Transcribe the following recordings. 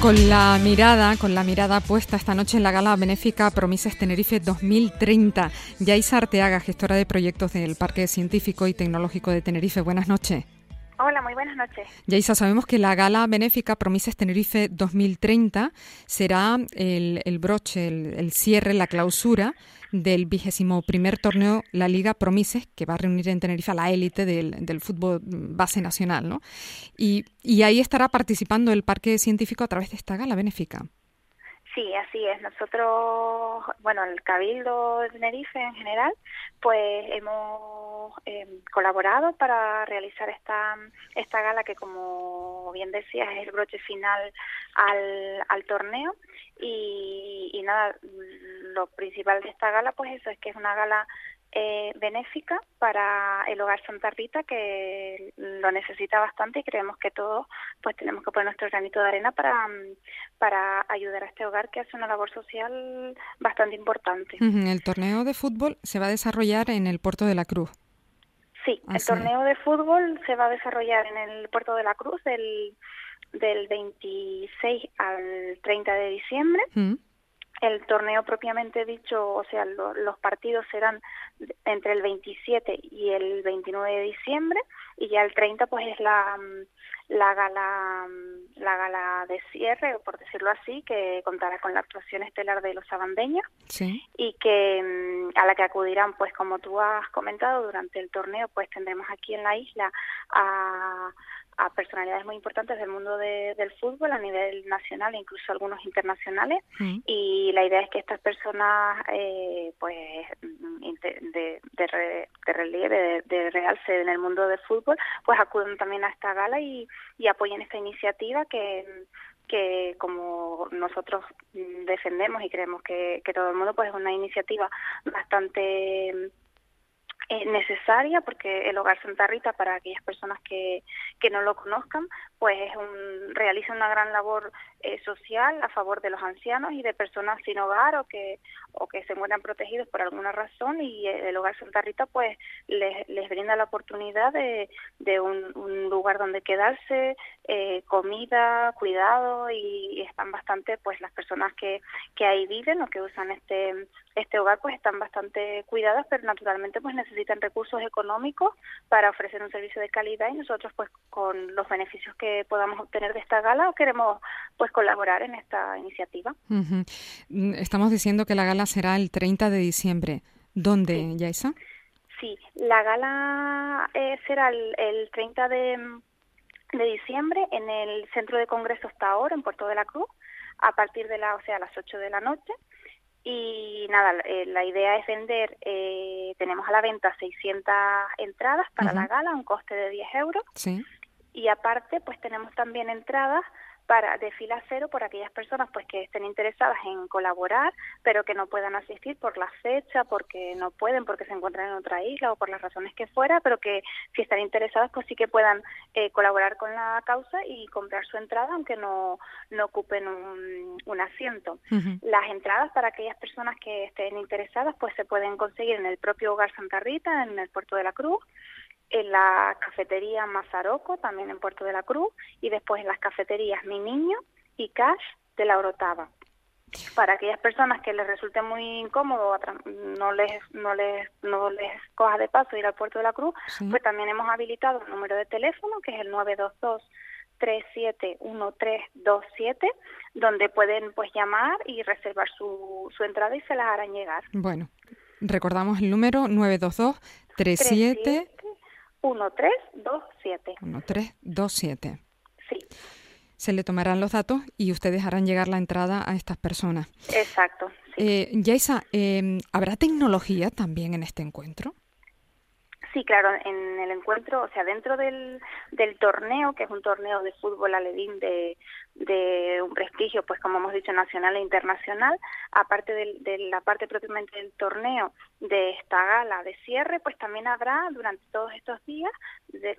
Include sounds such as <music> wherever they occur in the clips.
Con la mirada, con la mirada puesta esta noche en la gala benéfica Promises Tenerife 2030. Yaisa Arteaga, gestora de proyectos del Parque Científico y Tecnológico de Tenerife. Buenas noches. Hola, muy buenas noches. Yaisa, sabemos que la gala benéfica Promises Tenerife 2030 será el, broche, el cierre, la clausura del vigésimo primer torneo La Liga Promises, que va a reunir en Tenerife a la élite del, fútbol base nacional, ¿no? Y, y ahí estará participando el Parque Científico a través de esta gala benéfica. Sí, así es. Nosotros, bueno, el Cabildo de Tenerife en general, pues hemos em, colaborado para realizar esta, esta gala que, como bien decías, es el broche final al, al torneo. Y, y nada, lo principal de esta gala, pues eso es que es una gala eh, benéfica para el hogar Santa Rita que lo necesita bastante y creemos que todos pues tenemos que poner nuestro granito de arena para, para ayudar a este hogar que hace una labor social bastante importante. El torneo de fútbol se va a desarrollar en el Puerto de la Cruz. Sí, el torneo de fútbol se va a desarrollar en el Puerto de la Cruz del, del 26 al 30 de diciembre. El torneo propiamente dicho, o sea, los partidos serán entre el 27 y el 29 de diciembre y ya el 30 pues es la, mm, la gala mm, la gala de cierre, por decirlo así, que contará con la actuación estelar de los sabandeños y que mm, a la que acudirán, pues como tú has comentado durante el torneo, pues tendremos aquí en la isla a a personalidades muy importantes del mundo del fútbol a nivel nacional e incluso algunos internacionales mm. y la idea es que estas personas eh, pues de, de, relieve de, realce en el mundo del fútbol pues acudan también a esta gala y, y apoyen esta iniciativa que que como nosotros defendemos y creemos que, que todo el mundo pues es una iniciativa bastante es necesaria porque el Hogar Santa Rita, para aquellas personas que, que no lo conozcan, pues es un, realiza una gran labor eh, social a favor de los ancianos y de personas sin hogar o que, o que se encuentran protegidos por alguna razón y el Hogar Santa Rita pues les, les brinda la oportunidad de, de un, lugar donde quedarse, eh, comida, cuidado y, están bastante, pues las personas que, que ahí viven o que usan este, este hogar pues están bastante cuidadas, pero naturalmente pues necesitan recursos económicos para ofrecer un servicio de calidad y nosotros pues con los beneficios que podamos obtener de esta gala queremos pues colaborar en esta iniciativa. Mm, estamos diciendo que la gala será el 30 de diciembre. ¿Dónde, sí. Yaisa? Sí, la gala eh, será el, el 30 de, de diciembre en el Centro de Congresos Taor en Puerto de la Cruz a partir de la, o sea, a las 8 de la noche y nada, eh, la idea es vender, eh, tenemos a la venta 600 entradas para la gala, un coste de 10 euros. Sí. Y aparte, pues tenemos también entradas para de fila cero por aquellas personas pues que estén interesadas en colaborar pero que no puedan asistir por la fecha porque no pueden porque se encuentran en otra isla o por las razones que fuera pero que si están interesadas pues sí que puedan eh, colaborar con la causa y comprar su entrada aunque no no ocupen un, un asiento. Las entradas para aquellas personas que estén interesadas pues se pueden conseguir en el propio hogar Santa Rita en el puerto de la Cruz en la cafetería Mazaroco, también en Puerto de la Cruz, y después en las cafeterías Mi Niño y Cash de la Orotava. Para aquellas personas que les resulte muy incómodo, no les, no les, no les coja de paso ir al Puerto de la Cruz, pues también hemos habilitado un número de teléfono que es el 922 371327, donde pueden pues llamar y reservar su, su entrada y se las harán llegar. Bueno, recordamos el número 922 37 1327. 1327. Sí. Se le tomarán los datos y ustedes harán llegar la entrada a estas personas. Exacto. Sí. Eh, em, ¿habrá tecnología también en este encuentro? Sí, claro, en el encuentro, o sea, dentro del, del torneo, que es un torneo de fútbol aledín de, de un prestigio, pues como hemos dicho, nacional e internacional, aparte de, la parte propiamente del torneo, de esta gala de cierre, pues también habrá durante todos estos días,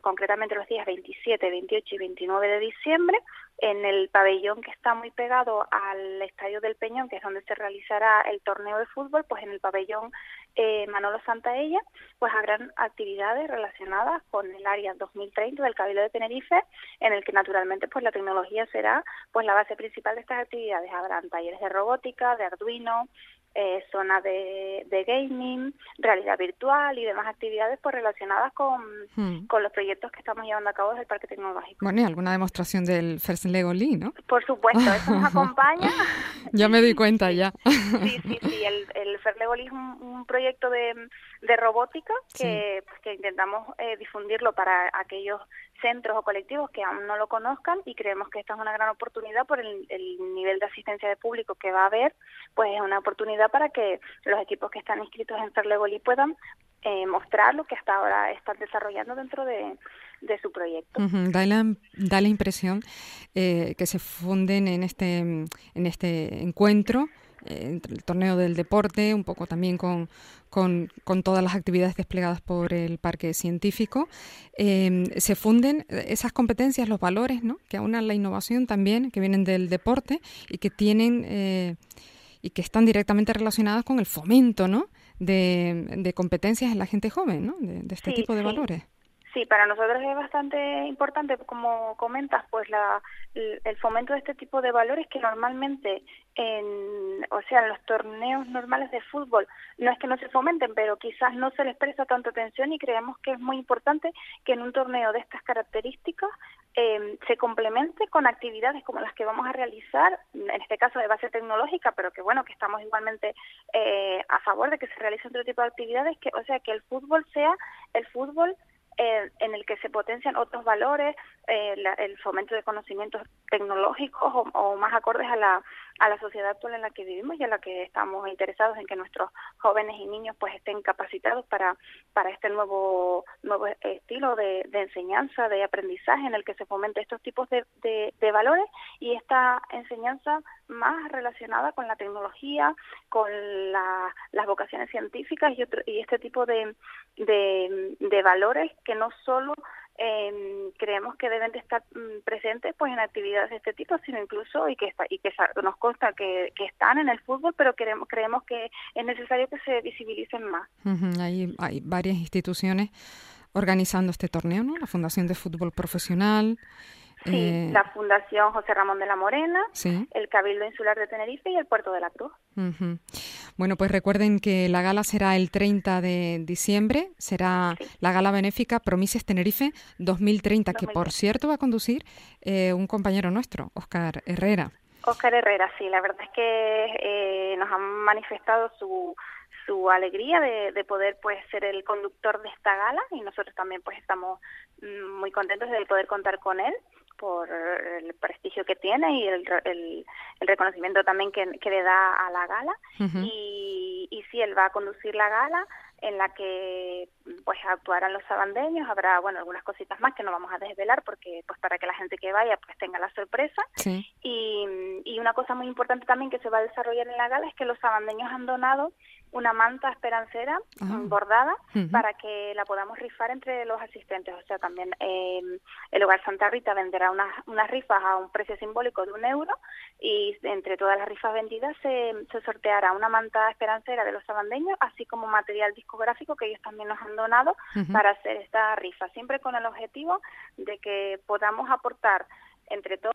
concretamente los días 27, 28 y 29 de diciembre, en el pabellón que está muy pegado al Estadio del Peñón, que es donde se realizará el torneo de fútbol, pues en el pabellón eh, Manolo Santaella, pues habrán actividades relacionadas con el área 2030 del Cabildo de Tenerife, en el que naturalmente pues la tecnología será pues la base principal de estas actividades. Habrán talleres de robótica, de Arduino, eh, zona de, gaming, realidad virtual y demás actividades pues relacionadas con, hmm. con los proyectos que estamos llevando a cabo desde el Parque Tecnológico. Bueno, y alguna demostración del First Lego Lee, ¿no? Por supuesto, eso nos <laughs> acompaña. ya me di cuenta, ya. sí, sí, sí, el, el First Lego Lee es un, proyecto de, de robótica que, pues, que intentamos eh, difundirlo para aquellos centros o colectivos que aún no lo conozcan y creemos que esta es una gran oportunidad por el, nivel de asistencia de público que va a haber, pues es una oportunidad para que los equipos que están inscritos en Ferlegoli puedan eh, mostrar lo que hasta ahora están desarrollando dentro de, su proyecto. da, la, da, la, impresión eh, que se funden en este, en este encuentro entre el torneo del deporte, un poco también con, con, todas las actividades desplegadas por el parque científico, em, se funden esas competencias, los valores, ¿no? que aunan la innovación también, que vienen del deporte y que tienen eh, y que están directamente relacionadas con el fomento ¿no? de, competencias en la gente joven, ¿no? de, este tipo de valores. Sí, para nosotros es bastante importante, como comentas, pues la, el fomento de este tipo de valores que normalmente, en, o sea, en los torneos normales de fútbol, no es que no se fomenten, pero quizás no se les presta tanta atención y creemos que es muy importante que en un torneo de estas características eh, se complemente con actividades como las que vamos a realizar, en este caso de base tecnológica, pero que bueno, que estamos igualmente eh, a favor de que se realicen otro tipo de actividades, que o sea, que el fútbol sea el fútbol eh, en el que se potencian otros valores, eh, el fomento de conocimientos tecnológicos o, más acordes a la, a la sociedad actual en la que vivimos y a la que estamos interesados en que nuestros jóvenes y niños pues estén capacitados para, para este nuevo, nuevo estilo de, enseñanza, de aprendizaje en el que se fomente estos tipos de, de, valores y esta enseñanza más relacionada con la tecnología, con las vocaciones científicas y, otro, y este tipo de, de valores que no solo eh, creemos que deben de estar mm, presentes pues en actividades de este tipo sino incluso y que está, y que nos consta que, que, están en el fútbol pero queremos creemos que es necesario que se visibilicen más. Hay, hay varias instituciones organizando este torneo no la Fundación de Fútbol Profesional Sí, eh, la Fundación José Ramón de la Morena, el Cabildo Insular de Tenerife y el Puerto de la Cruz. Bueno, pues recuerden que la gala será el 30 de diciembre, será la gala benéfica Promises Tenerife 2030, que por cierto va a conducir eh, un compañero nuestro, Oscar Herrera. Oscar Herrera, sí, la verdad es que eh, nos han manifestado su su alegría de, de, poder pues ser el conductor de esta gala y nosotros también pues estamos mm, muy contentos de poder contar con él por el prestigio que tiene y el, el, reconocimiento también que, le da a la gala. Y, y sí, él va a conducir la gala en la que pues actuarán los sabandeños, habrá bueno algunas cositas más que no vamos a desvelar porque pues para que la gente que vaya pues tenga la sorpresa. Y, y una cosa muy importante también que se va a desarrollar en la gala es que los sabandeños han donado una manta esperancera bordada para que la podamos rifar entre los asistentes. O sea, también eh, el Hogar Santa Rita venderá unas, unas rifas a un precio simbólico de un euro y entre todas las rifas vendidas se, se sorteará una manta esperancera de los sabandeños, así como material discográfico que ellos también nos han donado para hacer esta rifa, siempre con el objetivo de que podamos aportar entre todos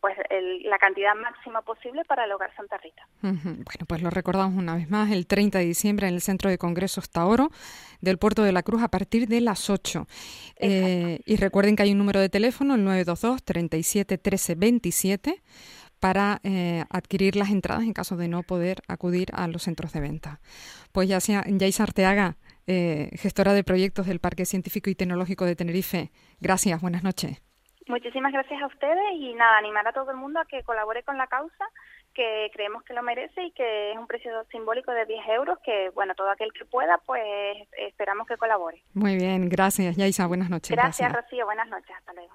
pues la cantidad máxima posible para el Hogar Santa Rita. Bueno, pues lo recordamos una vez más, el 30 de diciembre en el Centro de Congresos Taoro del Puerto de la Cruz a partir de las 8. Eh, y recuerden que hay un número de teléfono, el 922 37 13 27 para eh, adquirir las entradas en caso de no poder acudir a los centros de venta. Pues ya sea Yaisa Arteaga, eh, gestora de proyectos del Parque Científico y Tecnológico de Tenerife. Gracias, buenas noches. Muchísimas gracias a ustedes y nada, animar a todo el mundo a que colabore con la causa, que creemos que lo merece y que es un precio simbólico de 10 euros, que bueno, todo aquel que pueda, pues esperamos que colabore. Muy bien, gracias Yaisa, buenas noches. Gracias, gracias. Rocío, buenas noches, hasta luego.